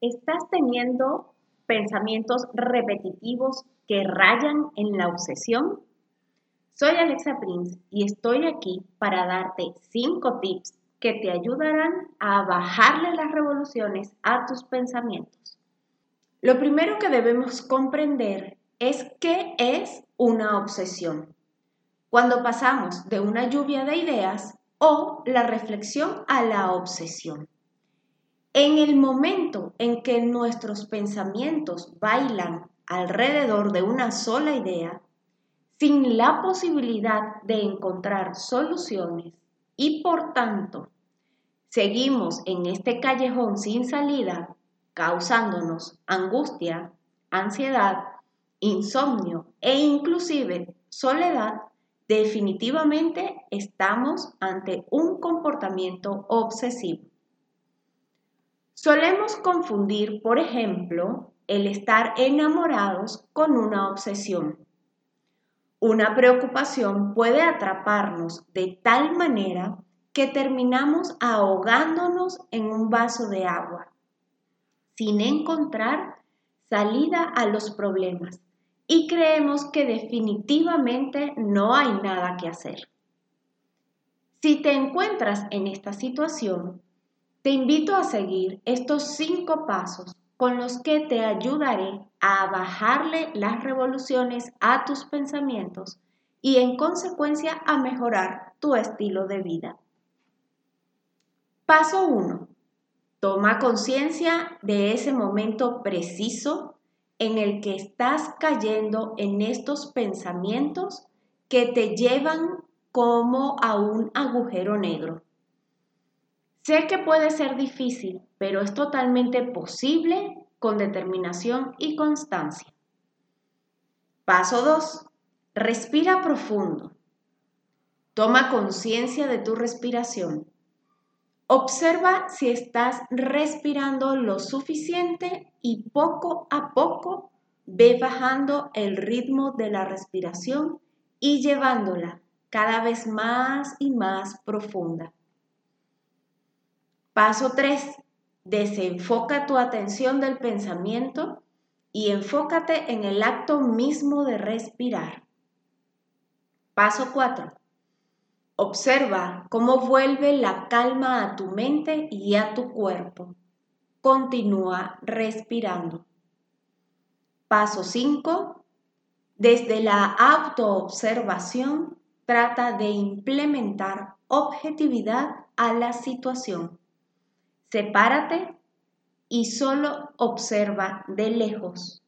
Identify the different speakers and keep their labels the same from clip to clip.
Speaker 1: ¿Estás teniendo pensamientos repetitivos que rayan en la obsesión? Soy Alexa Prince y estoy aquí para darte 5 tips que te ayudarán a bajarle las revoluciones a tus pensamientos. Lo primero que debemos comprender es qué es una obsesión. Cuando pasamos de una lluvia de ideas o la reflexión a la obsesión. En el momento en que nuestros pensamientos bailan alrededor de una sola idea, sin la posibilidad de encontrar soluciones y por tanto seguimos en este callejón sin salida, causándonos angustia, ansiedad, insomnio e inclusive soledad, definitivamente estamos ante un comportamiento obsesivo. Solemos confundir, por ejemplo, el estar enamorados con una obsesión. Una preocupación puede atraparnos de tal manera que terminamos ahogándonos en un vaso de agua, sin encontrar salida a los problemas y creemos que definitivamente no hay nada que hacer. Si te encuentras en esta situación, te invito a seguir estos cinco pasos con los que te ayudaré a bajarle las revoluciones a tus pensamientos y en consecuencia a mejorar tu estilo de vida. Paso 1. Toma conciencia de ese momento preciso en el que estás cayendo en estos pensamientos que te llevan como a un agujero negro. Sé que puede ser difícil, pero es totalmente posible con determinación y constancia. Paso 2. Respira profundo. Toma conciencia de tu respiración. Observa si estás respirando lo suficiente y poco a poco ve bajando el ritmo de la respiración y llevándola cada vez más y más profunda. Paso 3. Desenfoca tu atención del pensamiento y enfócate en el acto mismo de respirar. Paso 4. Observa cómo vuelve la calma a tu mente y a tu cuerpo. Continúa respirando. Paso 5. Desde la autoobservación, trata de implementar objetividad a la situación. Sepárate y solo observa de lejos.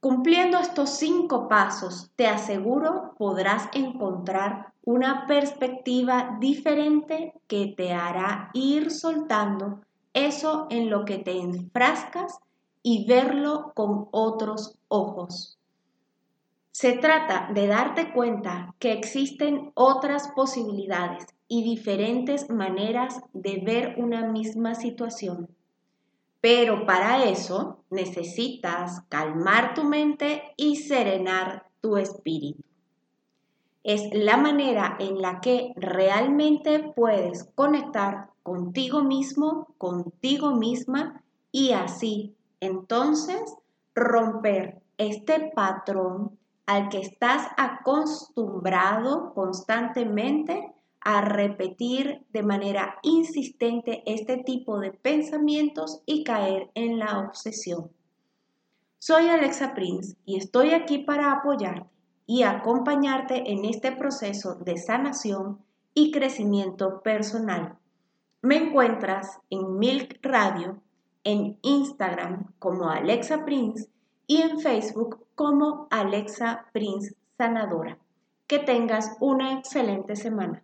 Speaker 1: Cumpliendo estos cinco pasos, te aseguro podrás encontrar una perspectiva diferente que te hará ir soltando eso en lo que te enfrascas y verlo con otros ojos. Se trata de darte cuenta que existen otras posibilidades y diferentes maneras de ver una misma situación. Pero para eso necesitas calmar tu mente y serenar tu espíritu. Es la manera en la que realmente puedes conectar contigo mismo, contigo misma y así entonces romper este patrón al que estás acostumbrado constantemente a repetir de manera insistente este tipo de pensamientos y caer en la obsesión. Soy Alexa Prince y estoy aquí para apoyarte y acompañarte en este proceso de sanación y crecimiento personal. Me encuentras en Milk Radio, en Instagram como Alexa Prince y en Facebook como Alexa Prince Sanadora. Que tengas una excelente semana.